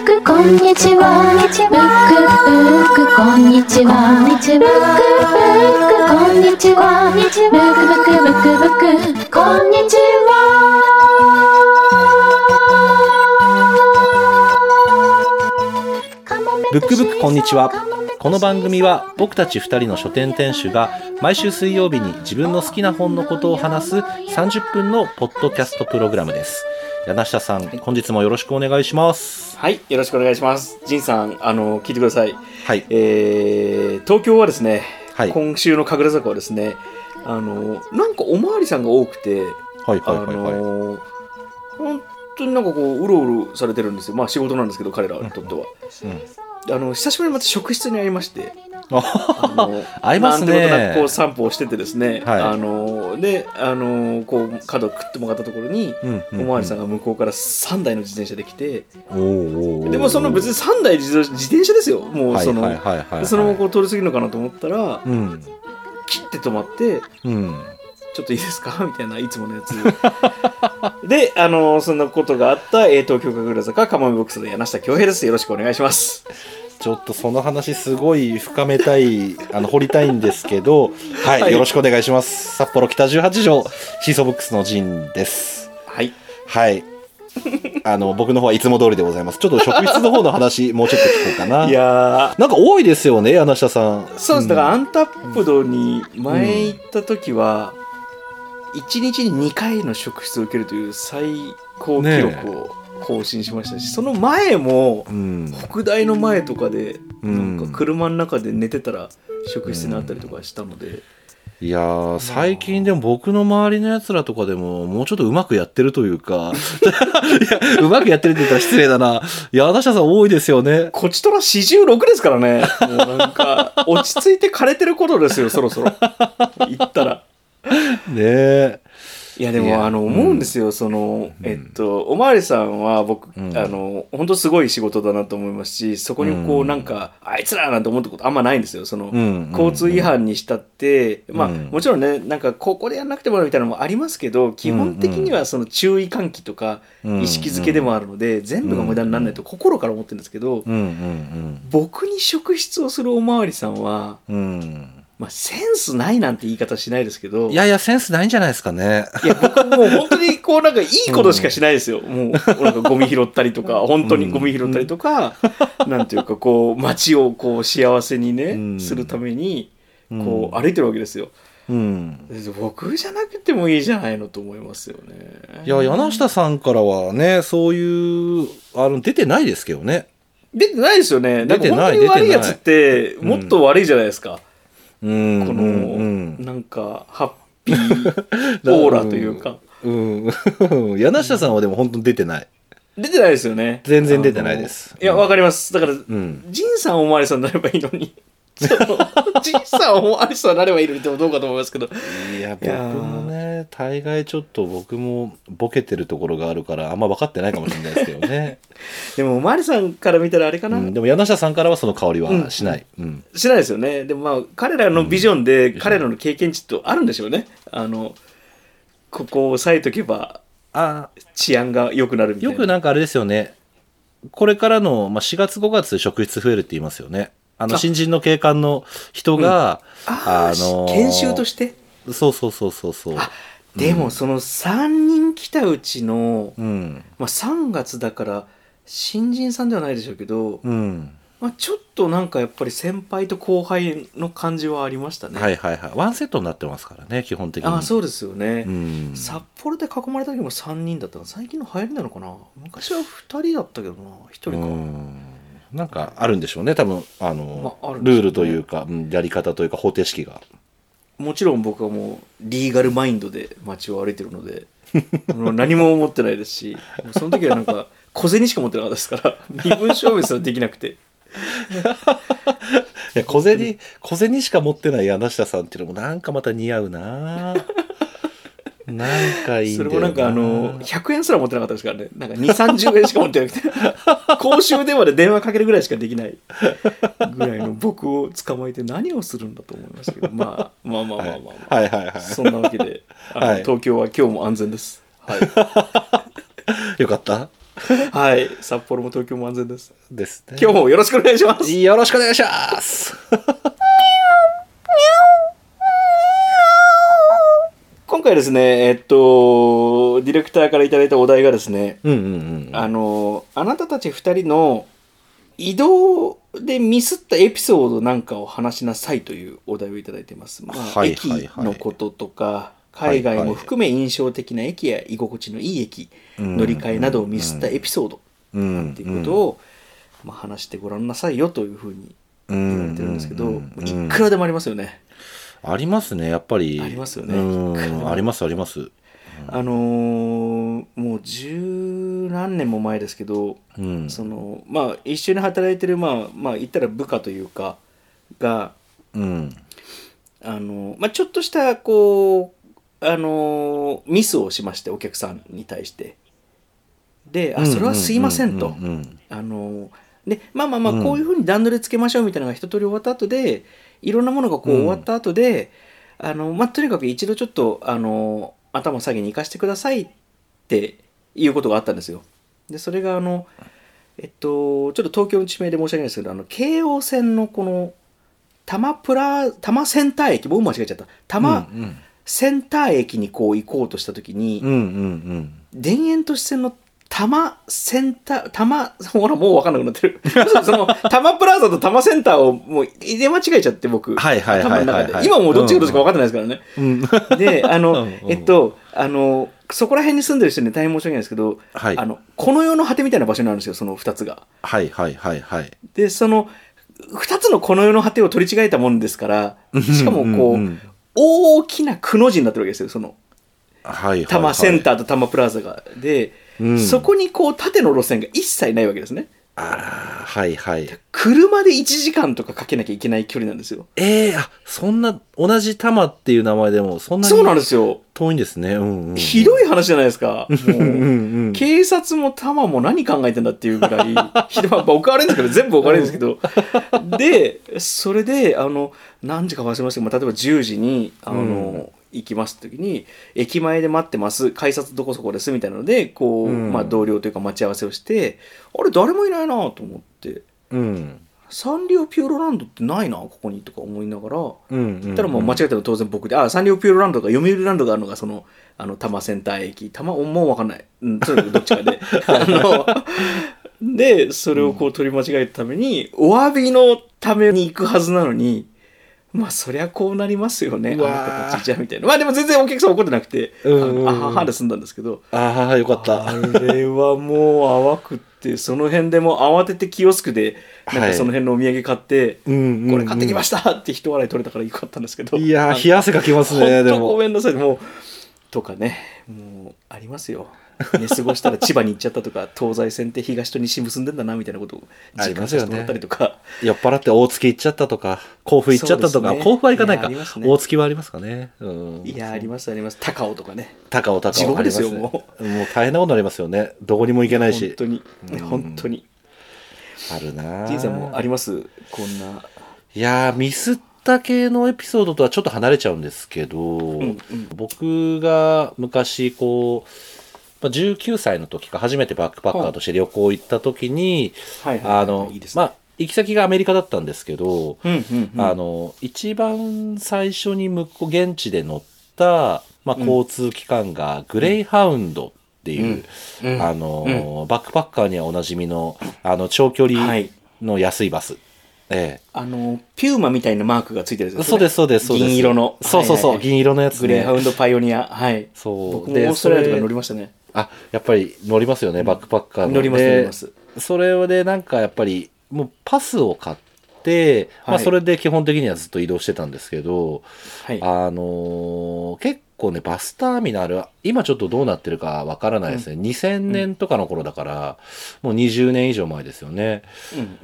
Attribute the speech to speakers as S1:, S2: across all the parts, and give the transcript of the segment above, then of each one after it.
S1: ックこんにちは。ブックブックこんにちは。ブックブックこんにちは。ブックブックブックブックこんにちは。
S2: ブックブックこんにちは。この番組は僕たち2人の書店店主が毎週水曜日に自分の好きな本のことを話す30分のポッドキャストプログラムです。柳下さん、本日もよろしくお願いします
S3: はい、よろしくお願いします。仁さん、あの、聞いてください。
S2: はい
S3: えー、東京はですね、
S2: はい
S3: 今週の神楽坂はですね、あの、なんかおまわりさんが多くて、あ
S2: はいはいはいはい、
S3: の、本当になんかこう、うろうろされてるんですよ。まあ仕事なんですけど、彼らにとっては。あの、久しぶりにまた職質に会いまして、あの
S2: 会いますね。
S3: なんとなくこう散歩をしててですね、
S2: はい。
S3: あのであのこう角をくって曲がったところに、おまわりさんが向こうから3台の自転車で来て、でもその別に3台自自転車ですよ。もうその、そのままこう通り過ぎるのかなと思ったら、
S2: うん。
S3: 切って止まって
S2: うん「
S3: ちょっといいですか?」みたいないつものやつ。であのそんなことがあった、えー東京神楽坂かまめボックスの柳下恭平です。よろしくお願いします
S2: ちょっとその話すごい深めたい、あの掘りたいんですけど、はい、
S3: はい
S2: よろしくお願いします。札幌北18条シーソーブックスのジンです。
S3: はい
S2: はい。あの僕の方はいつも通りでございます。ちょっと職質の方の話もうちょっと聞こうかな。
S3: いや
S2: なんか多いですよね、柳下さん。
S3: ーそうですだからアンタップドに前行った時は、1日に2回の職質を受けるという最高記録を更新しましたし、その前も
S2: うん。
S3: 北大の前とかで
S2: うん。
S3: なんか車の中で寝てたら職質にあったりとかしたので、
S2: いやー最近でも僕の周りのやつらとかでももうちょっとうまくやってるというか いやうまくやってるって言ったら失礼だな。柳下さん多いですよね。
S3: こちとら46ですからね。もうなんか落ち着いて枯れてることですよそろそろ。言ったら。
S2: ねえ
S3: いやでもあの思うんですよ、そのえっとおまわりさんは僕、
S2: うん。
S3: あの本当すごい仕事だなと思いますしそこにこう、
S2: うん。
S3: なんかあいつらなんて思ったことあんまないんですよ。その、
S2: うん
S3: 交通違反にしたって、まあ
S2: うん。
S3: もちろんねなんかここでやんなくてもらうみたいなのもありますけど基本的にはその注意喚起とか
S2: うん
S3: 意識づけでもあるので、全部が無駄にならないと心から思ってるんですけど、僕に職質をするおまわりさんは、
S2: うんうん
S3: まあ、センスないなんて言い方しないですけど。
S2: いやいやセンスないんじゃないですかね。
S3: いや僕もう本当にこうなんかいいことしかしないですよ、もうなんかゴミ拾ったりとか本当にゴミ拾ったりとか、なんていうかこう街をこう幸せにね、
S2: うん。
S3: するために
S2: うん。
S3: こう歩いてるわけですよ、
S2: うん。
S3: 僕じゃなくてもいいじゃないのと思いますよね。
S2: いや柳下さんからはねそういうあの出てないですけどね。
S3: 出てないですよね。
S2: 出てない
S3: んか本当に悪いやつってもっと悪いじゃないですか、
S2: うん
S3: この、
S2: うん
S3: なんかハッピー オーラというか。
S2: うん、うん、柳下さんはでも本当に出てない。
S3: 出てないですよね。
S2: 全然出てないです。
S3: あのいやわかります。だから
S2: うん。
S3: ジンさんおまわりさんになればいいのにそのジンさんおまわりさんになればいいのにでもどうかと思いますけど。
S2: いや僕もね大概ちょっと僕もボケてるところがあるからあんま分かってないかもしれないですけどね、
S3: でもおまわりさんから見たらあれかな、
S2: うん、でも柳下さんからはその香りはしない、うん。
S3: しないですよね。でもまあ彼らのビジョンで彼らの経験値ってあるんでしょうね。あのここを押さえとけば
S2: あ
S3: 治安が良くなるみたいな。
S2: よくなんかあれですよね。これからの、まあ、4月5月職質増えるって言いますよねあの
S3: あ。
S2: 新人の警官の人が、
S3: あー
S2: のー
S3: 研修として？
S2: そうそうそうそうそう。
S3: あでもその3人来たうちの、
S2: うん。
S3: まあ、3月だから新人さんではないでしょうけど、
S2: うん。
S3: まあ、ちょっとなんかやっぱり先輩と後輩の感じはありましたね。
S2: はいはいはい。ワンセットになってますからね基本的に。
S3: あそうですよね、
S2: うん。
S3: 札幌で囲まれた時も3人だったの。最近の流行りなのかな。昔は2人だったけどな1人か、
S2: うんなんかあるんでしょうね多分あの、
S3: まああるんでしょうね。
S2: ルールというか、うんやり方というか方程式が。
S3: もちろん僕はもうリーガルマインドで街を歩いてるので もう何も思ってないですしもうその時はなんか小銭しか持ってなかったですから身分証明すらできなくて。
S2: いや小銭小銭しか持ってない柳下さんっていうのもなんかまた似合うななんかいい
S3: それもなんかあの100円すら持ってなかったですからね。なんか2 3 0円しか持ってなくて。公衆電話で電話かけるぐらいしかできない。ぐらいの僕を捕まえて何をするんだと思いましたけど、まあ、まあまあまあまあ、まあ。
S2: はい。はいはい
S3: そんなわけで
S2: はい。
S3: 東京は今日も安全です。はい。
S2: よかった。
S3: はい。札幌も東京も安全です。
S2: ですね。
S3: 今日もよろしくお願いします。
S2: よろしくお願いします。
S3: 今回ですねえっとディレクターからいただいたお題がですね
S2: うんうんうん。
S3: あのあなたたち2人の移動でミスったエピソードなんかを話しなさいというお題をいただいてます。まあ
S2: はいはいはい
S3: 駅のこととか海外も含め印象的な駅や居心地のいい駅、
S2: うん
S3: 乗り換えなどをミスったエピソード
S2: うん
S3: っていうことを、まあ、話してごらんなさいよというふうに言われてるんですけど、
S2: うんうんうん
S3: いくらでもありますよね。
S2: ありますね、やっぱり。
S3: ありますよね
S2: うん、ありますあります。
S3: あのーもう十何年も前ですけど、
S2: うん。
S3: そのまあ一緒に働いてるまあまあ言ったら部下というかが
S2: うん。
S3: あの、まあ、ちょっとしたこうあのミスをしましてお客さんに対してで「あそれはすいません」とあのでまあまあまあ
S2: うん
S3: こういうふうに段取りつけましょうみたいなのが一通り終わった後でいろんなものがこう
S2: うん。
S3: 終わった後で、あのまあとにかく一度ちょっとあの頭下げに行かせてくださいっていうことがあったんですよ。でそれがあのえっとちょっと東京の地名で申し訳ないですけどあの京王線のこの多摩プラ多摩センター駅僕間違えちゃった。多摩
S2: うん
S3: センター駅にこう行こうとした時に、
S2: うんうんうん。
S3: 田園都市線の多摩センター、多摩、ほら、もう分かんなくなってる。その、多摩プラザと多摩センターをもう入れ間違えちゃって、僕。
S2: はいはいはいはい
S3: 今もうどっちがどっちか分かってないですからね。
S2: うん。
S3: で、あの、えっと、あの、そこら辺に住んでる人に大変申し訳ないですけど、
S2: はい
S3: あの、この世の果てみたいな場所にあるんですよ、その2つが。
S2: はいはいはいはい。
S3: で、その、2つのこの世の果てを取り違えたもんですから、しかもこう、
S2: んんん
S3: 大きなくの字になってるわけですよ、その、
S2: はいはいはい。
S3: 多摩センターと多摩プラザが。で、
S2: うん
S3: そこにこう縦の路線が一切ないわけですね。
S2: あら、はいはい。
S3: 車で1時間とかかけなきゃいけない距離なんですよ。
S2: ええあ、そんな、同じ玉っていう名前でも、そんなに
S3: そうなんですよ。
S2: 遠いんですね。うん、うん。
S3: ひどい話じゃないですか。も
S2: うんう
S3: うん警察も多摩も何考えてんだっていうぐらい、ひどい、まあ、おかわりんですけど、全部おかわりんですけど。で、それで、あの、何時か忘れましたけど、まあ例えば10時に、あの、行きます時に、駅前で待ってます、改札どこそこですみたいなので、こう、
S2: うん
S3: まあ同僚というか待ち合わせをして、あれ、誰もいないなと思って、
S2: うん。
S3: サンリオピューロランドってないな、ここにとか思いながら、
S2: うん。
S3: たらもう間違えたの当然僕で、あ、サンリオピューロランドとか読売ランドがあるのが、その、あの、多摩センター駅、多摩、もうわかんない。うん、とにかくどっちかで。あの、で、それをこう取り間違えたために、お詫びのために行くはずなのに、まあ、そりゃこうなりますよね、あなたたちじゃ、みたいな。まあ、でも全然お客さん怒ってなくて、あ
S2: うんうんうん
S3: のあははで済んだんですけど、
S2: ああ、よかった。
S3: あれはもう淡くって、その辺でもう慌ててキオスクで、なん
S2: はい
S3: かその辺のお土産買って、
S2: うんうんうん
S3: これ買ってきましたって人笑い取れたからよかったんですけど。
S2: いやー、冷や汗かきますね、で
S3: 本当ご
S2: も。
S3: めんなさい。もう、とかね、もう、ありますよ。寝過ごしたら千葉に行っちゃったとか、東西線って東と西結んでんだな、みたいなことを
S2: ありますよね
S3: 実感させてもらったりとか。
S2: 酔っ払って大月行っちゃったとか、甲府行っちゃったとか、
S3: ね
S2: 甲府は行かないか。
S3: ね
S2: 大月はありますかね。うん。
S3: いや、ありますあります。高尾とかね。
S2: 高尾高尾
S3: 地獄ですよ
S2: ありますね
S3: も
S2: もう大変なことになりますよね。どこにも行けないし。
S3: 本当に
S2: うん。
S3: 本当に。
S2: あるな
S3: 人生もあります？こんな。
S2: いやー、ミスった系のエピソードとはちょっと離れちゃうんですけど、
S3: うんうん
S2: 僕が昔こう、まあ、19歳の時か初めてバックパッカーとして旅行行った時に、
S3: はいはいはい
S2: あの
S3: いいですね。
S2: まあ行き先がアメリカだったんですけど、
S3: うんうんうん。
S2: あの一番最初に向こう現地で乗った、まあ、
S3: うん。
S2: 交通機関がグレイハウンドっていう、
S3: うん。うん。
S2: あのバックパッカーにはおなじみのあの長距離
S3: はい。
S2: の安いバス、え
S3: あの、ピューマみたいなマークがついてるやつ
S2: えそうですそうですそうです。
S3: 銀色の。
S2: そうそうそう、
S3: はいはいはい。
S2: 銀色のやつね。
S3: グレーハウンドパイオニア。はい。
S2: そう。
S3: 僕もオーストラリアとか乗り
S2: ま
S3: ましたね。
S2: あやっぱり乗りますよね、バックパッカーの
S3: 乗ります
S2: で
S3: 乗ります。
S2: それでなんかやっぱりもうパスを買って、まあ、
S3: はい
S2: それで基本的にはずっと移動してたんですけど、
S3: はい。
S2: あのー結構ねバスターミナル今ちょっとどうなってるかわからないですね、2000年とかの頃だから、もう20年以上前ですよね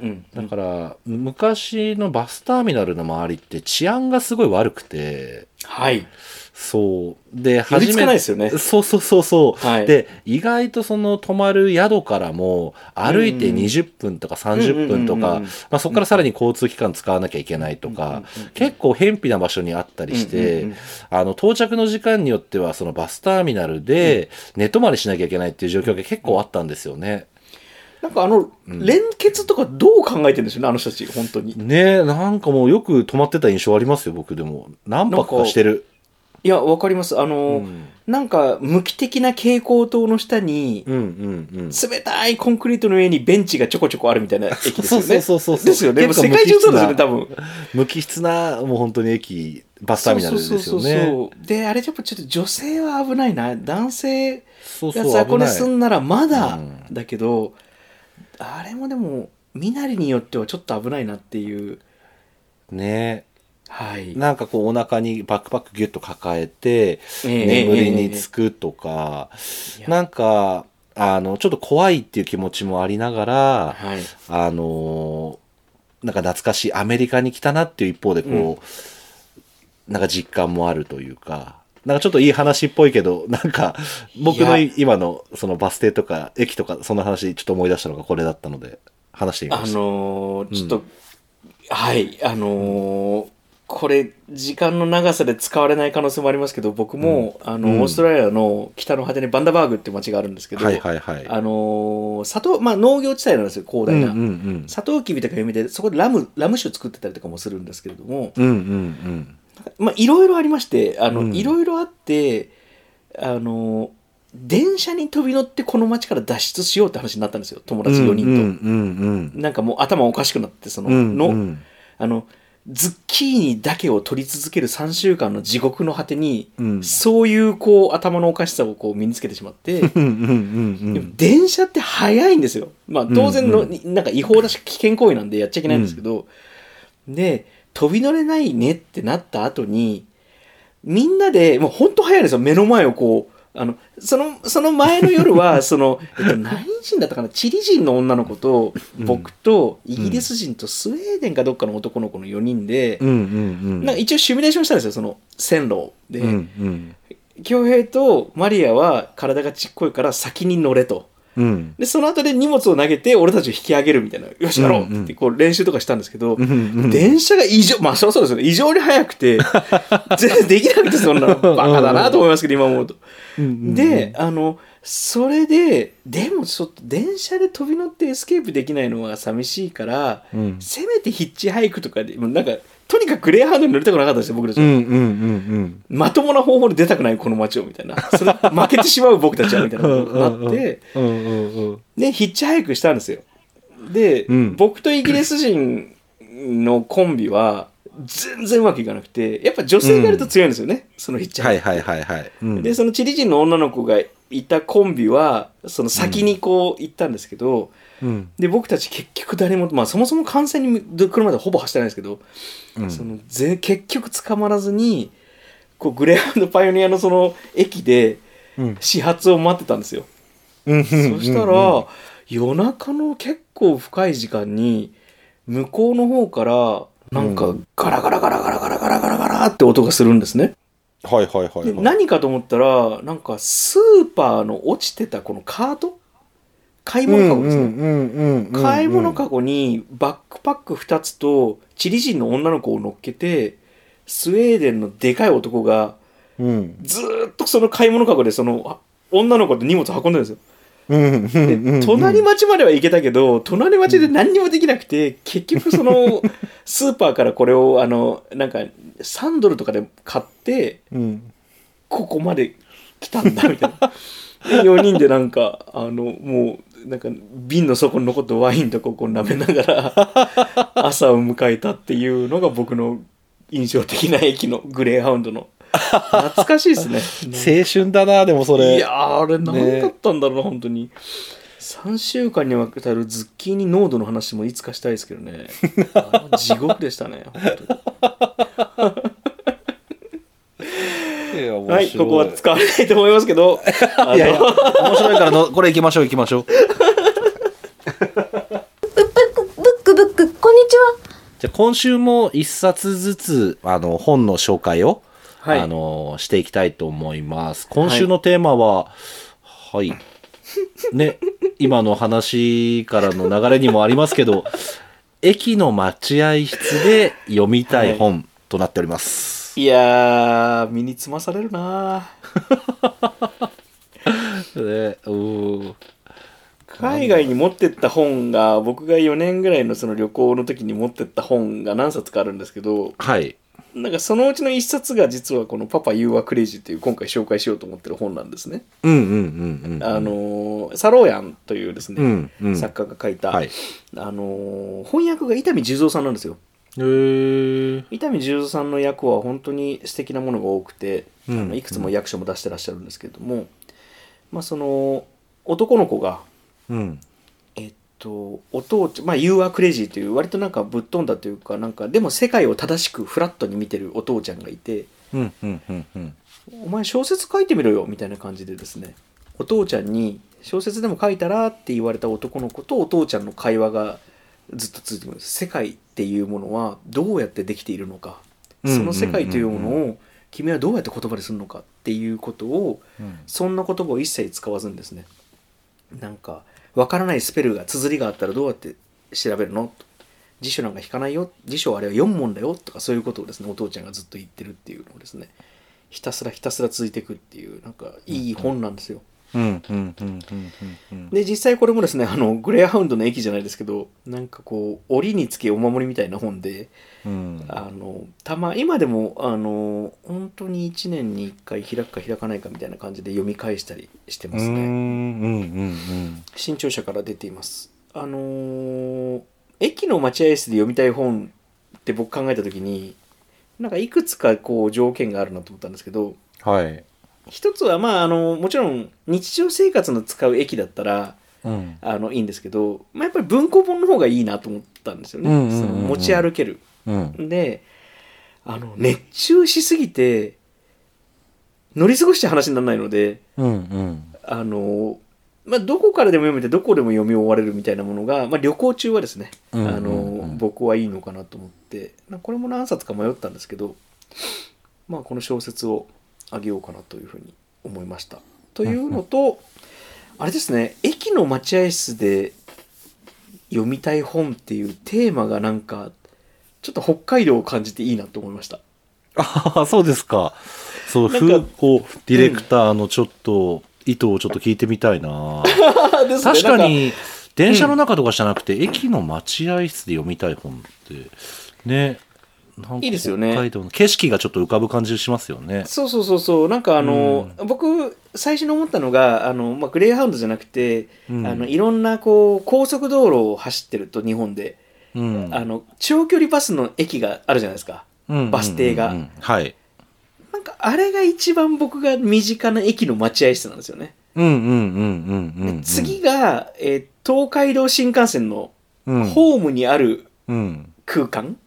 S3: うんうん。
S2: だから、昔のバスターミナルの周りって治安がすごい悪くて
S3: はい。
S2: そう。で
S3: 寄りつかないですよね。
S2: そうそうそうそう、
S3: はい。
S2: で意外とその泊まる宿からも歩いて
S3: うんうん
S2: 20分とか30分とかまあそこからさらに交通機関使わなきゃいけないとか、結構偏僻な場所にあったりして、あの到着の時間によってはそのバスターミナルで寝泊まりしなきゃいけないっていう状況が結構あったんですよね。
S3: なんかあの、連結とかどう考えてるんでしょうねあの人たち本当に。
S2: ねなんかもうよく泊まってた印象ありますよ僕でも。何泊かしてる。
S3: いやわかりますあの、
S2: うん
S3: なんか無機的な蛍光灯の下に、
S2: うんうんうん
S3: 冷たいコンクリートの上にベンチがちょこちょこあるみたいな 駅ですよね。
S2: そうそうそうそう
S3: ですよね。世界中そうですよね、多分。
S2: 無機質なもう本当に駅バスターミナルですよね。
S3: そうそうそう。で、あれやっぱちょっと女性は危ないな。男性がさ、これ
S2: 危ない
S3: すんならまだ、
S2: うん
S3: だけど、あれもでも、身なりによってはちょっと危ないなっていう。
S2: ね
S3: はい。
S2: なんかこうお腹にバックパックギュッと抱えて
S3: ええ
S2: 眠りに
S3: ええ
S2: つくとか、
S3: いや
S2: なんかあのちょっと怖いっていう気持ちもありながら
S3: はい。
S2: あのなんか懐かしいアメリカに来たなっていう一方でこう、なんか実感もあるというかなんかちょっといい話っぽいけど なんか僕の今のそのバス停とか駅とかそんな話ちょっと思い出したのがこれだったので話してみま
S3: あ
S2: した。
S3: のーちょっと、はい、あのーこれ、時間の長さで使われない可能性もありますけど、僕も、あの、
S2: うん
S3: オーストラリアの北の果てにバンダバーグって町があるんですけど、
S2: はいはいはい。
S3: あのー砂糖、まあ農業地帯なんですよ、広大な。
S2: うんうん
S3: サトウキビとか読みで、そこでラム、ラム酒作ってたりとかもするんですけれども、
S2: うん。うんうん
S3: まあいろいろありまして、あの、
S2: うん
S3: いろいろあって、あのー電車に飛び乗ってこの町から脱出しようって話になったんですよ、友
S2: うん。
S3: 達4人と。
S2: うんうん
S3: なんかもう頭おかしくなって、その、
S2: うん。うん
S3: の、
S2: うん
S3: あの、ズッキーニだけを取り続ける3週間の地獄の果てに、
S2: うん
S3: そういうこう頭のおかしさをこう身につけてしまって、電車って速いんですよ。まあ当然の、
S2: うん
S3: なんか違法だし危険行為なんでやっちゃいけないんですけど、で、飛び乗れないねってなった後に、みんなで、もう本当早いんですよ。目の前をこう、あの、その、その前の夜は、その、えっと、何人だったかな？チリ人の女の子と、僕と、イギリス人とスウェーデンかどっかの男の子の4人で。なんか一応シミュレーションしたんですよ、その線路で。
S2: うんうん
S3: 恭平とマリアは体がちっこいから先に乗れと。
S2: うん。
S3: で、その後で荷物を投げて俺たちを引き上げるみたいな。よし、やろう。
S2: うんうん。
S3: ってこう練習とかしたんですけど、
S2: うんうん
S3: 電車が異常、まあそりゃそうですよね。異常に速くて、全然できなくてそんなのバカだなと思いますけど、今思うと。
S2: うん。
S3: で、あの、それで、でもちょっと電車で飛び乗ってエスケープできないのは寂しいから、
S2: うん。
S3: せめてヒッチハイクとかで、もうなんか、とにかくグレーハンドに乗りたくなかったんですよ、僕たちは。
S2: うんうんうん
S3: まともな方法で出たくないこの街をみたいな。それ 負けてしまう僕たちはみたいなことになって、
S2: うんうんうんうん
S3: で、ヒッチハイクしたんですよ。で、
S2: うん
S3: 僕とイギリス人のコンビは全然うまくいかなくて、やっぱ女性がいると強いんですよね、そのヒッチハイク。
S2: はいはいはいはい。うん
S3: で、そのチリ人の女の子がいたコンビは、その先にこう行ったんですけど、
S2: うん
S3: で、僕たち結局誰も、まあそもそも幹線に車でほぼ走ってないんですけど、
S2: うん
S3: そのぜ結局捕まらずに、こうグレーハンドパイオニアのその駅で
S2: うん
S3: 始発を待ってたんですよ。
S2: うん
S3: そしたら、夜中の結構深い時間に、向こうの方から、なんか
S2: うん
S3: ガラガラガラガラガラガラガラガラって音がするんですね。
S2: はいはいはい
S3: で
S2: はい。
S3: 何かと思ったら、なんかスーパーの落ちてたこのカート買い物カゴですね。買い物カゴにバックパック2つとチリ人の女の子を乗っけてスウェーデンのでかい男が
S2: うん
S3: ずーっとその買い物カゴでそのあ女の子と荷物運んでるんですよ。で隣町までは行けたけど隣町で何にもできなくて結局その スーパーからこれをあのなんか3ドルとかで買って
S2: うん
S3: ここまで来たんだみたいな。で4人でなんかあのもうなんか瓶の底に残ったワインとかをこう舐めながら 朝を迎えたっていうのが僕の印象的な駅のグレーハウンドの。懐かしいですね。
S2: 青春だなでもそれ。
S3: いやーあれ何だったんだろうな、本当に。3週間にわたるズッキーニ濃度の話もいつかしたいですけどね。地獄でしたね本当にはいここは使われないと思いますけど
S2: いやいや面白いからのこれ行きましょう行きましょう
S1: ブックブックこんにちは
S2: じゃあ今週も一冊ずつあの本の紹介を
S3: はい
S2: あのーしていきたいと思います。今週のテーマは、はい。ね、今の話からの流れにもありますけど、駅の待合室で読みたい本となっております。
S3: いやー身につまされるな
S2: ねうー
S3: 海外に持ってった本が僕が4年ぐらいのその旅行の時に持ってった本が何冊かあるんですけど
S2: はい。
S3: なんかそのうちの1冊が実はこの「パパ You are crazy」っていう今回紹介しようと思ってる本なんですね。
S2: うんうんうんうん。
S3: あのーサローヤンというですね、
S2: うんうん。
S3: 作家が書いた、
S2: はい。
S3: あのー翻訳が伊丹十三さんなんですよ。伊丹十三さんの役は本当に素敵なものが多くて、
S2: うん
S3: あのいくつも役所も出してらっしゃるんですけれども、まあその男の子が
S2: うん。
S3: えっとお父ちゃんまあ You are crazy という割となんかぶっ飛んだというかなんかでも世界を正しくフラットに見てるお父ちゃんがいて
S2: うんうんうんうん。
S3: お前小説書いてみろよみたいな感じでですねお父ちゃんに小説でも書いたらって言われた男の子とお父ちゃんの会話がずっと続いてくるんです。世界っていうものはどうやってできているのか。
S2: うん
S3: その世界というものを君はどうやって言葉にするのかっていうことを
S2: うん。
S3: そんな言葉を一切使わずにですねなんかわからないスペルが綴りがあったらどうやって調べるの？辞書なんか引かないよ？辞書はあれは4問だよ？とかそういうことをですねお父ちゃんがずっと言ってるっていうのをですねひたすらひたすら続いていくっていうなんかいい本なんですよ。
S2: うん
S3: で実際これもですねあのグレーハウンドの駅じゃないですけどなんかこう檻につけお守りみたいな本で
S2: うん
S3: あのたま今でもあの本当に1年に1回開くか開かないかみたいな感じで読み返したりしてますね。
S2: うんうんうん
S3: 新潮社から出ています。あのー駅の待合室で読みたい本って僕考えた時になんかいくつかこう条件があるなと思ったんですけど
S2: はい
S3: 一つはまああのもちろん日常生活の使う駅だったら
S2: うん。
S3: あのいいんですけど、まあ、やっぱり文庫本の方がいいなと思ったんですよね、
S2: うんうんうんうん。
S3: 持ち歩ける。
S2: うん。
S3: であの熱中しすぎて乗り過ごして話にならないので
S2: うんうん。
S3: あのまあ、どこからでも読めてどこでも読み終われるみたいなものが、まあ、旅行中はですね、
S2: うんうんうん。
S3: あの僕はいいのかなと思ってまあこれも何冊か迷ったんですけど、まあ、この小説をあげようかなというふうに思いました。というのと、あれですね駅の待合室で読みたい本っていうテーマがなんかちょっと北海道を感じていいなと思いました。
S2: ああそうですか。そう風子ディレクターのちょっと意図をちょっと聞いてみたいな。
S3: ね。
S2: 確かに電車の中とかじゃなくて、駅の待合室で読みたい本ってね
S3: いいですよね。
S2: 北海道の景色がちょっと浮かぶ感じしますよね。
S3: そうそうそうそう。なんかあの、僕最初に思ったのがあの、まあ、グレーハウンドじゃなくて、
S2: うん。
S3: あのいろんなこう高速道路を走ってると日本で、
S2: うん。
S3: あの長距離バスの駅があるじゃないですか。
S2: うん
S3: バス停が
S2: うん。うんうんはい。
S3: なんかあれが一番僕が身近な駅の待合室なんですよね、
S2: うんうんうんうんうんうん
S3: 次が、えー東海道新幹線の
S2: うん。
S3: ホームにある
S2: うん。
S3: 空間、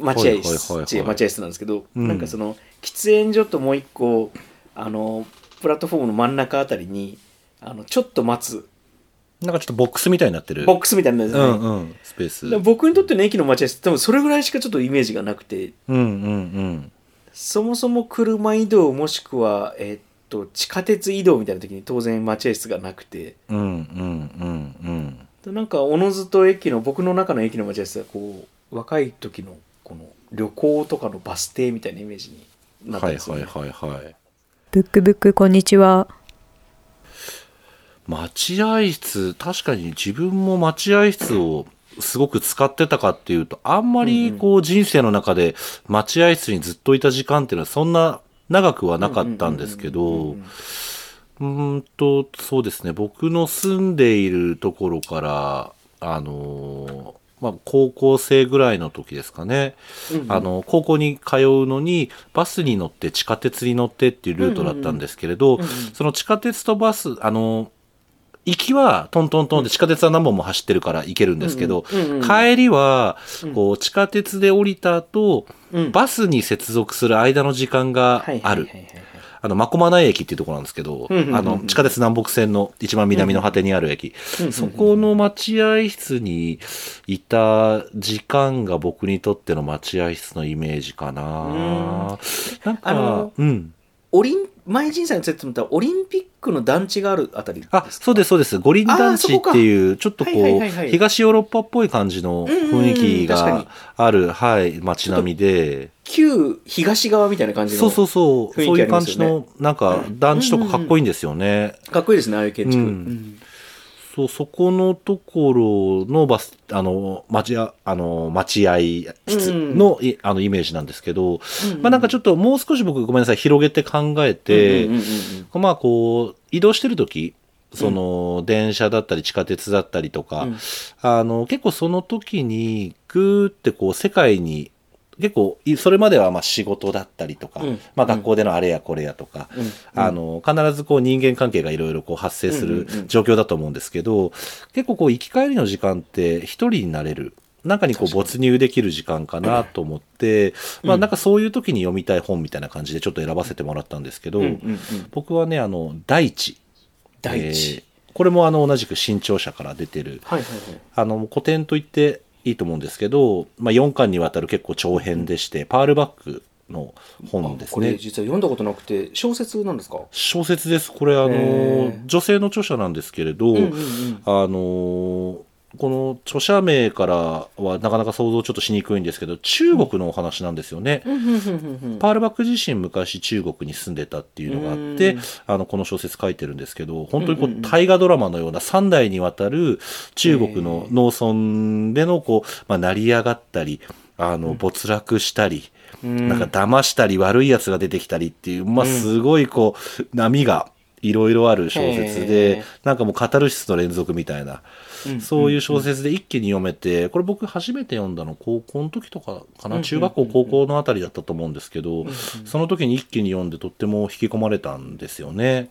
S3: 待合室待合室なんですけど、
S2: うん。
S3: なんかその喫煙所ともう一個あのプラットフォームの真ん中あたりにあのちょっと待つ。
S2: なんかちょっとボックスみたいになってる。
S3: ボックスみたいなね、
S2: うんうんスペース。
S3: 僕にとっての駅の待合室って多分それぐらいしかちょっとイメージがなくて。
S2: うんうんうん。
S3: そもそも車移動もしくは、えーっと地下鉄移動みたいな時に当然待合室がなくて。
S2: うんうんうんうん。
S3: でなんかおのずと駅の僕の中の駅の待合室はこう若い時のこの旅行とかのバス停みたいなイメージになった
S2: はい
S3: んですよ、ね。
S2: はいはいはい
S4: ブックブックこんにちは。
S2: 待合室確かに自分も待合室をすごく使ってたかっていうとあんまりこう人生の中で待合室にずっといた時間っていうのはそんな長くはなかったんですけど
S3: うん
S2: とそうですね。僕の住んでいるところからあのーまあ、高校生ぐらいの時ですかね、
S3: うんうん。
S2: あの高校に通うのにバスに乗って地下鉄に乗ってっていうルートだったんですけれど、
S3: うんうん
S2: その地下鉄とバスあの行きはトントントンで地下鉄は何本も走ってるから行けるんですけど、
S3: うんうんうん。
S2: 帰りは
S3: うん。
S2: こう地下鉄で降りた後、
S3: うん。
S2: バスに接続する間の時間がある。
S3: はいはいはいはいはい
S2: あの、まこまない駅っていうところなんですけど、あの、地下鉄南北線の一番南の果てにある駅。そこの待合室にいた時間が僕にとっての待合室のイメージかな。なんか、うん。
S3: オリン前陣さんについてったらオリンピックの団地があるあたり
S2: あ、そうです、そうです。五輪団地っていう、ちょっとこう、
S3: い
S2: 東ヨーロッパっぽい感じの雰囲気がある、はい、街並みで。
S3: 旧東側みたいな感じの
S2: そうそうそう、そういう感じの、なんか、団地とかかっこいいんですよね。
S3: かっこいいですねああいう建築、
S2: うん。
S3: うん
S2: そう、そこのところのバス、あの、待合、あの、待合室の、いあの、イメージなんですけど、まあなんかちょっともう少し僕ごめんなさい、広げて考えて、
S3: うんうんうんうん
S2: まあこう、移動してる時その、電車だったり地下鉄だったりとか、
S3: うん。
S2: あの、結構その時に、ぐーってこう、世界に、結構、いそれまではまあ仕事だったりとか、
S3: うん。
S2: まあ学校でのあれやこれやとか、
S3: うん。
S2: あの、必ずこう人間関係がいろいろこう発生する状況だと思うんですけど、結構こう行き帰りの時間って一人になれる。中にこう没入できる時間かなと思って、まあなんかそういう時に読みたい本みたいな感じでちょっと選ばせてもらったんですけど、僕はね、あの、大地。
S3: 大地、
S2: えーこれもあの同じく新潮社から出てる、
S3: はいはいはい。
S2: あの古典と言っていいと思うんですけど、まあ、4巻にわたる結構長編でして、パールバックの本です
S3: これ
S2: ね。
S3: 実は読んだことなくて小説なんですか？
S2: 小説です。これあの女性の著者なんですけれど、
S3: うんうんうん
S2: あのこの著者名からはなかなか想像ちょっとしにくいんですけど中国のお話なんですよね。パールバック自身昔中国に住んでたっていうのがあって
S3: うん。
S2: あのこの小説書いてるんですけど本当にこ
S3: う
S2: 大河ドラマのような3代にわたる中国の農村でのこう、まあ、成り上がったりあの没落したり、
S3: うん。
S2: なんか騙したり悪いやつが出てきたりっていう、まあ、すごいこう波がいろいろある小説
S3: へ
S2: で
S3: ー。
S2: なんかもうカタルシスの連続みたいな
S3: うん。
S2: そういう小説で一気に読めて、これ僕初めて読んだの高校の時とかかな、中学校、高校のあたりだったと思うんですけど、その時に一気に読んでとっても引き込まれたんですよね。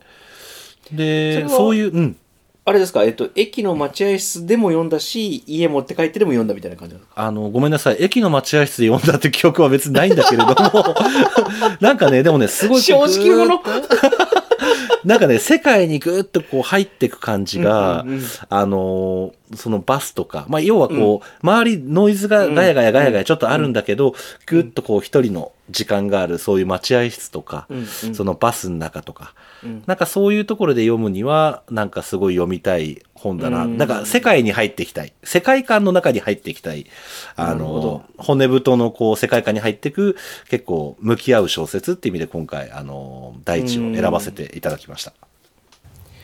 S2: で、
S3: そ
S2: ういう、うん。
S3: あれですか？えっと駅の待合室でも読んだし家持って帰ってでも読んだみたいな感じ
S2: あの、ごめんなさい。駅の待合室で読んだって記憶は別にないんだけれども、なんかね、でもね、すごい
S3: 正直者
S2: なんかね、世界にぐーっとこう入っていく感じが、
S3: うんうんうん。
S2: あのーそのバスとか、まあ、要はこう、周りノイズがガヤガヤガヤガヤちょっとあるんだけど、ぐーっとこう一人の時間がある、そういう待合室とか、
S3: うんうん。
S2: そのバスの中とか、
S3: うん
S2: なんかそういうところで読むには、なんかすごい読みたい本だな。
S3: うん
S2: なんか世界に入っていきたい。世界観の中に入っていきたい。あの、骨太のこう世界観に入っていく、結構向き合う小説っていう意味で今回、あの、第一を選ばせていただきました。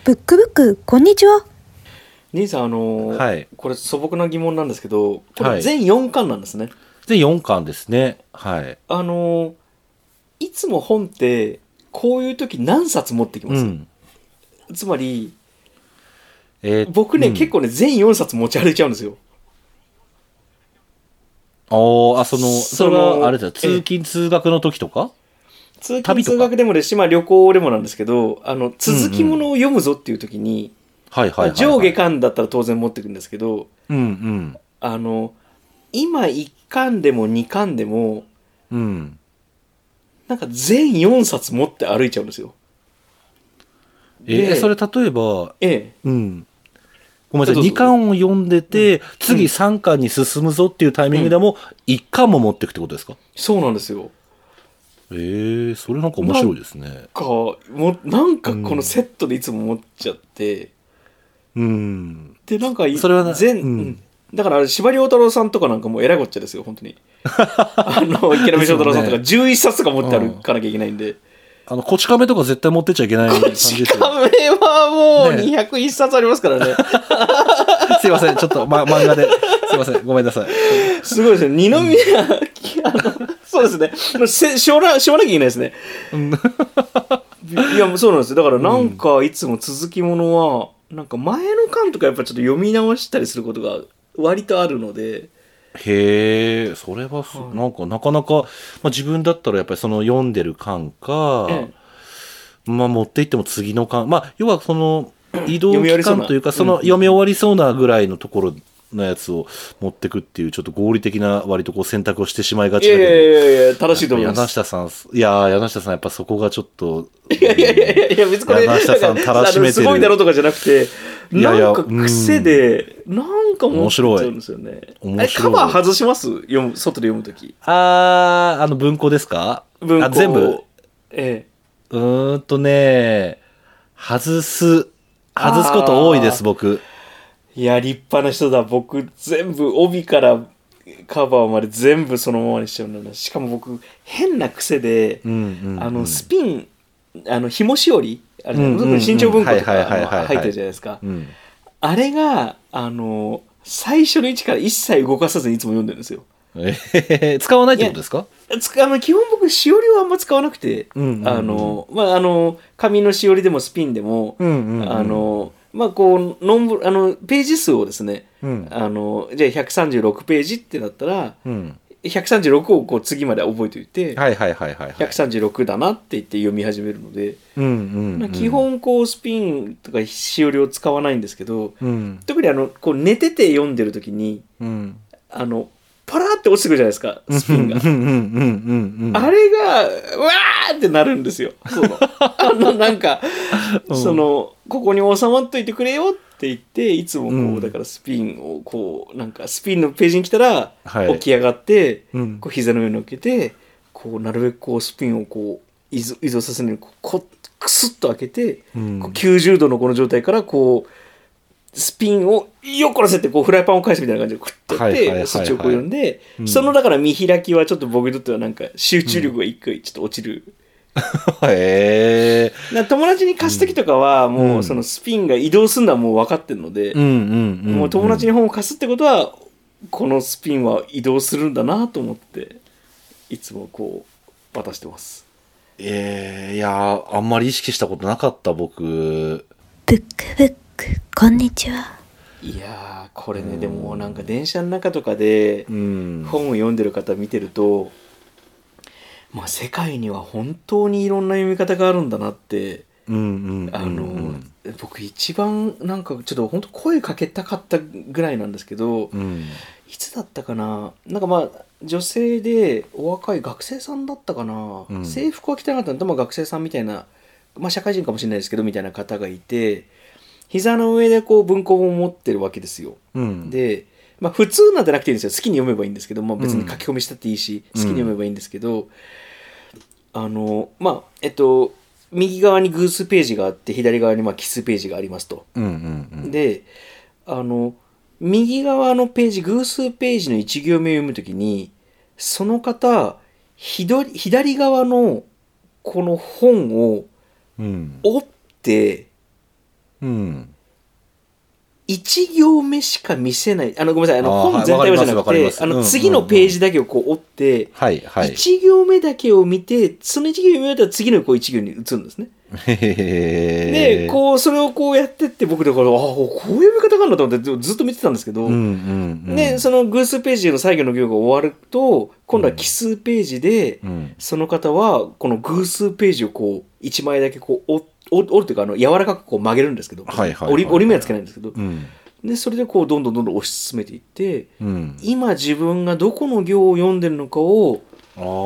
S4: ブックブック、こんにちは。
S3: 兄さんあのー
S2: はい
S3: これ素朴な疑問なんですけどこ
S2: はい
S3: れ全4巻なんですね、
S2: で、4巻ですね。はい。
S3: あのーいつも本ってこういう時何冊持ってきます、
S2: うん。
S3: つまり
S2: えー
S3: 僕ね、
S2: うん。
S3: 結構ね全4冊持ち歩いちゃうんですよ。
S2: おーあ、その、
S3: そ
S2: それ
S3: の
S2: は、あれだよ、通勤通学の時とか？
S3: 通勤
S2: 旅とか？
S3: 通学でもですし、まあ、旅行でもなんですけどあの続きものを読むぞっていう時に、
S2: はいはいはい、はい。
S3: 上下巻だったら当然持ってくるんですけど
S2: うん
S3: あの今1巻でも2巻でも
S2: うん。うん。
S3: なんか全4冊持って歩いちゃうんですよ。
S2: え
S3: で
S2: ーそれ例えば、
S3: ええ。
S2: うん。ごめんなさい、
S3: どうぞ。
S2: 2巻を読んでて、次3巻に進むぞっていうタイミングでも、1巻も持っていくってことですか？
S3: そうなんですよ。
S2: えー、それなんか面白いですね。
S3: かもなんかこのセットでいつも持っちゃって、
S2: うん。
S3: でなんかい
S2: それはな
S3: 全、
S2: うん。
S3: うん。だから司馬遼太郎さんとかなんかもうえらいこっちゃですよ本当にあの池波正太郎さんとか11冊とか持って歩かなきゃいけないんで、
S2: あの、こち亀とか絶対持ってっちゃいけない感じですよ。
S3: しかめはもう
S2: ね。
S3: 201冊ありますからね。
S2: すいません、ちょっと、ま、漫画で。すいません、ごめんなさい。
S3: すごいですね。二宮、あのそうですね。もうせしょうなしょうなきゃいけないですね。いやもうそうなんですよ。だからなんかいつも続きものはなんか前の巻とかやっぱちょっと読み直したりすることが割とあるので
S2: へえ、それはす、なんか、なかなか、まあ、自分だったらやっぱりその読んでる巻か、
S3: え
S2: まあ、持っていっても次の巻、まあ、要はその、移動期間というか、そ
S3: うん
S2: の読み終わりそうなぐらいのところなやつを持ってくっていうちょっと合理的な割とこう選択をしてしまいがちだけど
S3: やいやいや、正しいと思います。
S2: 柳下さんいやー柳下さんやっぱそこがちょっと
S3: いやいやいやいや別に
S2: 柳下さんたらしめてる。
S3: すごいだろうとかじゃなくて、
S2: いやいや
S3: なんか癖で、なんか持っちゃうんですよね。
S2: 面白い
S3: えカバー外します？読む外で読むとき。
S2: あーあの文庫ですか？
S3: 文庫
S2: あ全部？
S3: え
S2: うーんとね外す外すこと多いです僕
S3: え。いや、立派な人だ。僕、全部、帯からカバーまで全部そのままにしちゃうんだな。しかも僕、変な癖で、
S2: うんうんうん
S3: あの、スピン、あの、紐しおりあれ、
S2: うんうんうん
S3: 新潮文庫とか入ってるじゃないですか。
S2: うん。
S3: あれが、あの、最初の位置から一切動かさずにいつも読んでるんですよ。
S2: えー使わないってことですか？
S3: あの基本僕しおりはあんま使わなくて、
S2: うんうんうん。
S3: あのまああの紙のしおりでもスピンでも、
S2: うんうんうん。
S3: あのまあこうノンブあのページ数をですね、
S2: うん。
S3: あのじゃあ136ページってなったら
S2: うん
S3: 136をこう次まで覚えておいて、
S2: はいはいはいはいはい。
S3: 136だなって言って読み始めるので、
S2: うんうんうん。
S3: 基本こうスピンとかしおりを使わないんですけど
S2: うん。
S3: 特にあのこう寝てて読んでる時に
S2: うん。
S3: あのパラーって落ちてくるじゃないですかスピンが。あれが、うわーってなるんですよ。その、あの、なんか、
S2: うん。
S3: その、ここに収まっといてくれよって言って、いつもこう、
S2: うん。
S3: だからスピンをこう、なんかスピンのページに来たら、
S2: はい。
S3: 起き上がって、
S2: うん。
S3: こう膝の上に乗っけて、こう、なるべくこう、スピンをこう、依存依存させないようにこうこクスッと開けて、
S2: うん。
S3: こう90度のこの状態から、こう、スピンをよっこらせてこうフライパンを返すみたいな感じでクッとやっ
S2: はいはいはいはい。
S3: てスイッチをこう読んで、
S2: うん。
S3: そのだから見開きはちょっと僕にとってはなんか集中力が一回ちょっと落ちる、
S2: へえ
S3: な友達に貸す時とかはも
S2: う
S3: そのスピンが移動するのはもう分かってるので、
S2: うんうんうん。
S3: もう友達に本を貸すってことはこのスピンは移動するんだなと思っていつもこう渡してます。
S2: えー、いやーあんまり意識したことなかった僕。
S4: ブックブック、こんにちは。
S3: いやーこれねでもなんか電車の中とかで
S2: うん。
S3: 本を読んでる方見てると、まあ、世界には本当にいろんな読み方があるんだなって
S2: うんうん
S3: あの、
S2: うん。
S3: 僕一番なんかちょっと本当声かけたかったぐらいなんですけど、
S2: うん。
S3: いつだったかな？なんかまあ女性でお若い学生さんだったかな、
S2: うん。
S3: 制服は着てなかったんで、まあ、学生さんみたいな、まあ、社会人かもしれないですけどみたいな方がいて膝の上でこう文庫本を持ってるわけですよ。
S2: うん。
S3: で、まあ、普通なんてなくていいんですよ。好きに読めばいいんですけど、まあ、別に書き込みしたっていいし、
S2: うん。
S3: 好きに読めばいいんですけど、あのまあえっと右側に偶数ページがあって左側にまあ奇数ページがありますと。であの右側のページ偶数ページの1行目を読むときにその方左左側のこの本を
S2: うん。
S3: 折って
S2: うん。
S3: 1行目しか見せない。あのごめんなさい。あの
S2: あー
S3: 本全体をじゃなく
S2: わかりますわかります。
S3: てあの次のページだけをこう折って
S2: はいはい。
S3: 1行目だけを見てその1行目だったら次のこう1行に移るんですね。
S2: へへへ
S3: でこうそれをこうやってって僕だからああこういう見方があるんだと思ってずっと見てたんですけど、
S2: うんうんうん。
S3: でその偶数ページの最後の行が終わると今度は奇数ページで、
S2: うん
S3: その方はこの偶数ページをこう1枚だけこう折折折るというかあの柔らかくこう曲げるんですけど、
S2: はいはいはい
S3: 折り折り目はつけないんですけど、
S2: うん。
S3: でそれでこうどんどんどんどん押し進めていって
S2: うん。
S3: 今自分がどこの行を読んでるのかを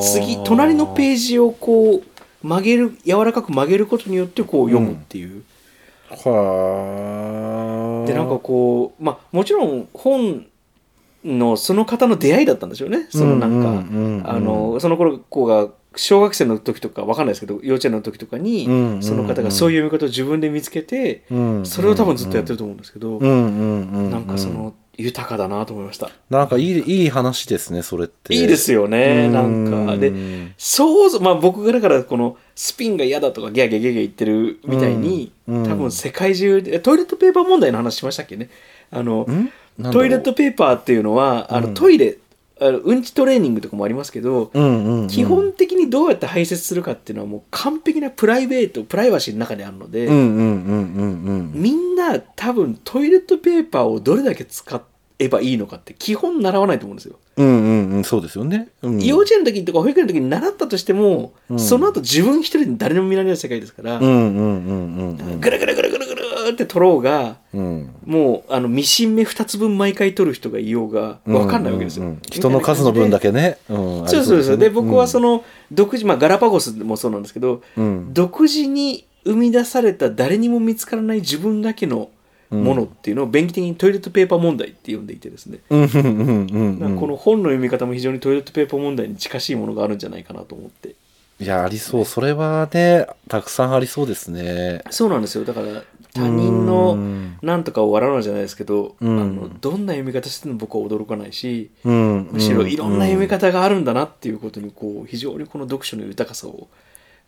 S3: 次隣のページをこう曲げる柔らかく曲げることによってこう読むっていう。
S2: はあ。
S3: でなんかこうまあもちろん本のその方の出会いだったんでしょうね。そのなんか、
S2: うんうんうんうん。
S3: あのその頃子が小学生の時とかわかんないですけど幼稚園の時とかに、その方がそういう読み方を自分で見つけて、
S2: うん
S3: それを多分ずっとやってると思うんですけど、なんかその豊かだなと思いました、
S2: なんかいいいい話ですねそれって。
S3: いいですよねなんか。で
S2: うん
S3: そうぞまあ僕がだからこのスピンが嫌だとかギャーギャーギャーギャー言ってるみたいに、多分世界中でトイレットペーパー問題の話しましたっけね。あのトイレットペーパーっていうのはあの、
S2: うん。
S3: トイレあのうんちトレーニングとかもありますけど、
S2: うんうんうん。
S3: 基本的にどうやって排泄するかっていうのはもう完璧なプライベートプライバシーの中にあるので、みんな多分トイレットペーパーをどれだけ使えばいいのかって基本習わないと思うんですよ。
S2: うんうんうんそうですよね、うん、
S3: 幼稚園の時とか保育園の時に習ったとしても、
S2: うん。
S3: その後自分一人で誰にも見られない世界ですから、
S2: うんうんうんうんうん。
S3: ぐるぐるぐるぐるって取ろうが
S2: うん。
S3: もうあのミシン目2つ分毎回取る人がいようが分かんないわけですよ、
S2: うんうん。うん人の数の分だけね、うん、
S3: そうそうですで僕はそ
S2: の、
S3: の独自まあガラパゴスもそうなんですけど
S2: うん。
S3: 独自に生み出された誰にも見つからない自分だけのものっていうのを便宜的にトイレットペーパー問題って呼んでいてですね、この本の読み方も非常にトイレットペーパー問題に近しいものがあるんじゃないかなと思って。
S2: いやありそう。それはねたくさんありそうですね。
S3: そうなんですよ。だから他人の
S2: うん。
S3: なんとかを笑うのじゃないですけど、
S2: うん。
S3: あのどんな読み方しても僕は驚かないし
S2: うん。
S3: むしろいろんな読み
S2: 方、
S3: 方があるんだなっていうことにこう非常にこの読書の豊かさを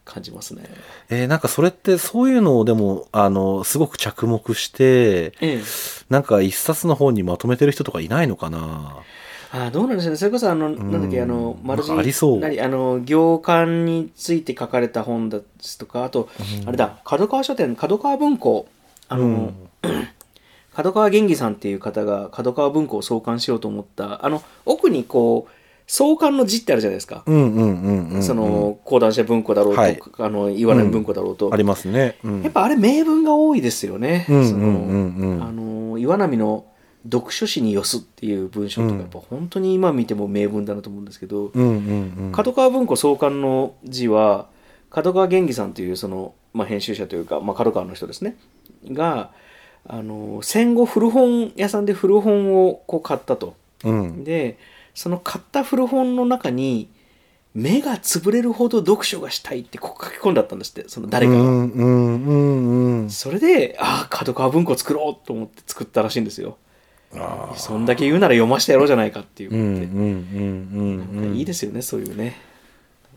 S3: 感じますね。
S2: えーなんかそれってそういうのをでもあのすごく着目して
S3: ええ、
S2: なんか一冊の本にまとめてる人とかいないのかな？
S3: ああどうなんでしょうね。それこそあの、なんだっけあの丸
S2: なんかありそう。
S3: 何あの行間について書かれた本ですとかあと、あれだ角川書店角川文庫。あの、角川元義さんっていう方が角川文庫を創刊しようと思った。あの奥にこう創刊の字ってあるじゃないですか。
S2: うんうんうんうんうん
S3: その講談社文庫だろうと、
S2: はい。
S3: あの岩波文庫だろうと、
S2: ありますね、うん、
S3: やっぱあれ名文が多いですよね。あの岩波の読書誌に寄すっていう文章とか、
S2: うん
S3: やっぱ本当に今見ても名文だなと思うんですけど、
S2: うんうんうん
S3: 角川文庫創刊の字は角川元義さんというその、まあ、編集者というか、まあ、角川の人ですねがあの戦後古本屋さんで古本をこう買ったと。
S2: うん
S3: でその買った古本の中に目が潰れるほど読書がしたいってこう書き込んだったんですってその誰かが。
S2: うんうんうんうん
S3: それで、ああ、角川文庫作ろうと思って作ったらしいんですよ。
S2: あ
S3: そんだけ言うなら読ましてやろうじゃないかっていういいですよね、そういうね。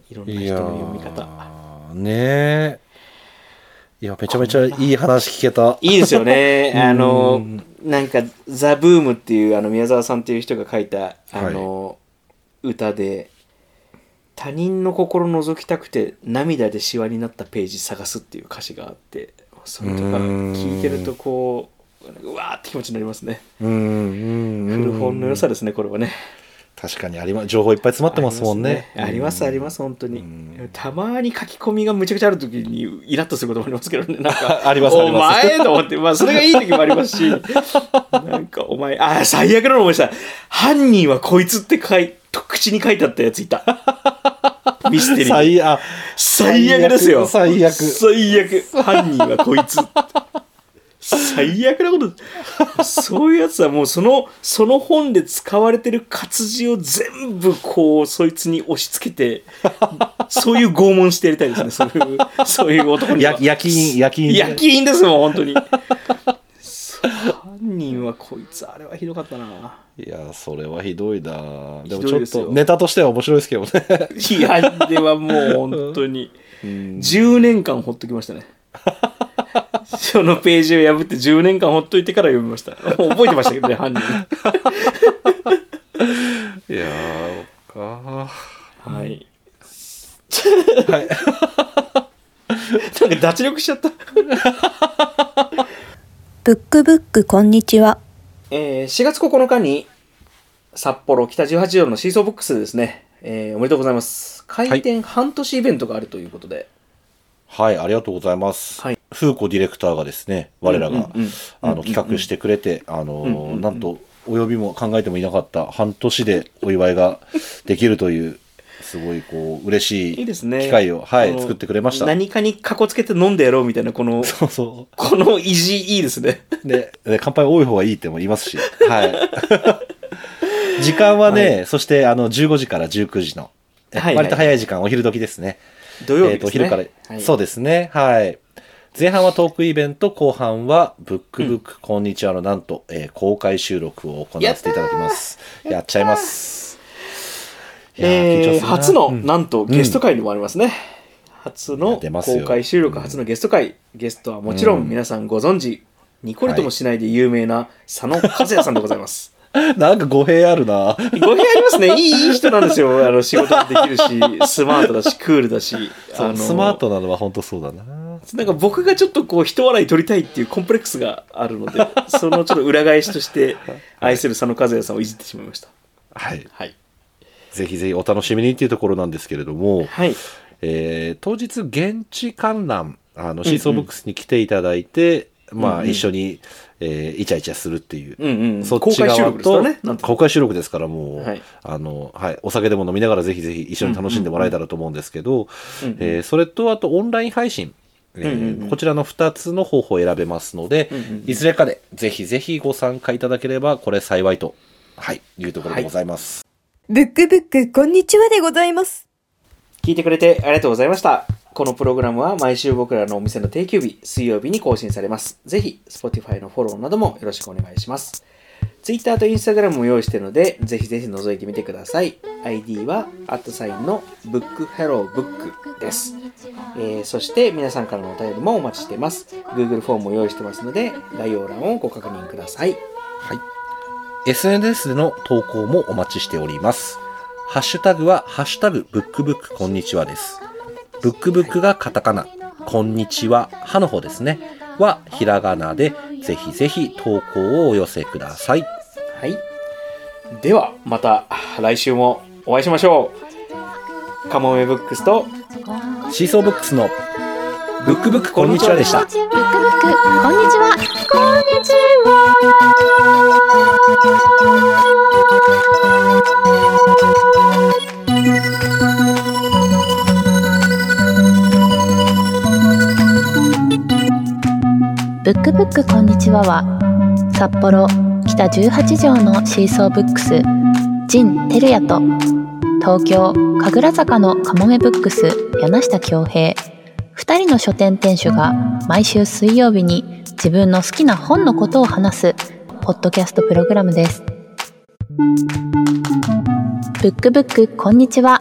S3: いろんない人
S2: や
S3: の読み方。
S2: ーねえいやめちゃめちゃいい話聞けた
S3: いいですよね。
S2: うん
S3: あの、なんか、ザ・ブームっていう、あの、宮沢さんっていう人が書いた、あの、歌で、他人の心覗きたくて涙でシワになったページ探すっていう歌詞があって、それとか聞いてるとこう、うわーって気持ちになりますね。
S2: うん
S3: 古本の良さですね、これはね。
S2: 確かにありま情報いっぱい詰まってますもんね。
S3: ありますね。あります本当に。
S2: うん。
S3: たまに書き込みがむちゃくちゃある時にイラッとすることもありますけどね。なんか
S2: ありますあり
S3: お
S2: ます。
S3: 前と思ってまあそれがいい時もありますし。なんかお前あ最悪なの思いました。犯人はこいつって書い口に書いてあったやついた。ミステリー。
S2: 最悪。
S3: 最悪ですよ。
S2: 最悪。
S3: 最悪。犯人はこいつ最悪なこと。そういうやつはもうそのその本で使われてる活字を全部こうそいつに押し付けてそういう拷問してやりたいですね。そういうそういう男には。
S2: や夜勤夜勤
S3: 焼き印ですもん本当に。犯人はこいつあれはひどかったな。い
S2: やそれはひどいな。でもちょっとネタとしては面白いですけどね。
S3: いやではもう本当に。10年間ほっときましたねそのページを破って10年間ほっといてから読みました。覚えてましたけどね犯人。
S2: いやーか
S3: はい。
S2: はい。
S3: なんか脱力しちゃった。
S4: ブックブックこんにちは。
S3: えー4月9日に札幌北18条のシーソーボックスでですね、えーおめでとうございます。開店半年イベントがあるということで、
S2: はい、ありがとうございます。
S3: はい
S2: 風子ディレクターがですね、我らが、あの企画してくれて、あの、なんと、お呼びも考えてもいなかった半年でお祝いができるという、すごいこう、嬉しい
S3: いいですね
S2: 機会を、はい、
S3: この
S2: 作ってくれました。
S3: 何かにかこつけて飲んでやろうみたいなこの
S2: そうそ
S3: この意地いいですね
S2: う。で、で乾杯多い方がいいっても言いますし、はい。時間はね、そしてあの15時から19時の、
S3: はいはい
S2: 割と早い時間、お昼時ですね。
S3: 土曜日ですね、
S2: 昼から、
S3: はい
S2: そうですね。はい。前半はトークイベント、後半はブックブック、こんにちはのなんと、えー公開収録を行わせていただきます。やっちゃいます。
S3: えー初の、
S2: うん
S3: な。んとゲスト会にもありますね、初の公開収録初のゲスト会、ゲストはもちろん皆さんご存知、ニコリともしないで有名な佐野和也さんでございます。
S2: なんか語弊あるな。
S3: 語弊ありますね。いいいい人なんですよ。あの仕事もできるしスマートだしクールだし。あの
S2: スマートなのは本当そうだな。
S3: なんか僕がちょっとこう人笑い取りたいっていうコンプレックスがあるので そのちょっと裏返しとして愛する佐野和也さんをいじってしまいました。
S2: はい。
S3: はい。
S2: ぜひぜひお楽しみにっていうところなんですけれども、
S3: はい。
S2: えー当日現地観覧あのシーソーブックスに来ていただいて、まあ、
S3: うんうん。
S2: 一緒に、えーイチャイチャするっていう。
S3: うんうん。
S2: そっ
S3: 公開収
S2: ち側と、
S3: ね
S2: 公開収録ですからもう、
S3: はい。
S2: あの、はい、お酒でも飲みながらぜひぜひ一緒に楽しんでもらえたらと思うんですけど、
S3: うんうん。
S2: えーそれとあとオンライン配信、えこちらの2つの方法を選べますので、
S3: うんうん
S2: いずれかでぜひぜひご参加いただければこれ幸いと、はい、いうところでございます。
S4: ブックブック、こんにちはでございます。
S3: 聞いてくれてありがとうございました。このプログラムは毎週僕らのお店の定休日、水曜日に更新されます。ぜひ、Spotify のフォローなどもよろしくお願いします。Twitter と Instagram も用意しているので、ぜひぜひ覗いてみてください。ID は、アットサインの BookHelloBook です。えーそして皆さんからのお便りもお待ちしています。Google フォームも用意してますので、概要欄をご確認ください。
S2: はい。SNS での投稿もお待ちしております。ハッシュタグは、ハッシュタグ、ブックブックこんにちはです。ブックブックがカタカナ、こんにちは、はの方ですね。は、ひらがなで、ぜひぜひ投稿をお寄せください。
S3: はい。では、また来週もお会いしましょう。カモメブックスと
S2: シーソーブックスの、ブックブックこんにちはでした。
S1: ブックブックこんにちはこんにちはックブックこんにちはは札幌北18条のシーソーブックス陣照也と東京神楽坂のカモメブックス柳下恭平2人の書店店主が毎週水曜日に自分の好きな本のことを話すポッドキャストプログラムです。ブックブックこんにちは。